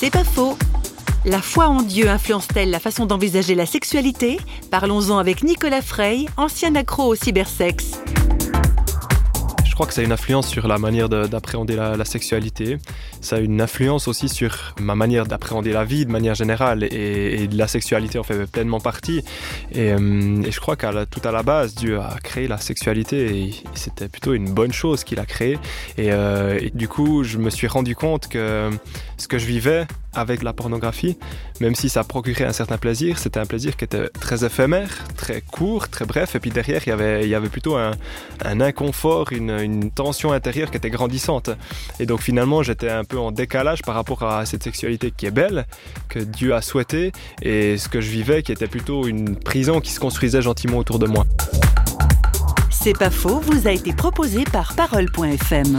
C'est pas faux. La foi en Dieu influence-t-elle la façon d'envisager la sexualité? Parlons-en avec Nicolas Frey, ancien accro au cybersexe. Crois que ça a une influence sur la manière d'appréhender la, sexualité. Ça a une influence aussi sur ma manière d'appréhender la vie de manière générale et, la sexualité en fait pleinement partie. Et, euh, je crois qu'à tout à la base, Dieu a créé la sexualité et c'était plutôt une bonne chose qu'il a créé. Euh, et du coup, je me suis rendu compte que ce que je vivais avec la pornographie, même si ça procurait un certain plaisir, c'était un plaisir qui était très éphémère, très court, très bref, et puis derrière, il y avait, il y avait plutôt un, inconfort, une, tension intérieure qui était grandissante. Et donc finalement, j'étais un peu en décalage par rapport à cette sexualité qui est belle, que Dieu a souhaité, et ce que je vivais qui était plutôt une prison qui se construisait gentiment autour de moi. C'est pas faux, vous a été proposé par parole.fm.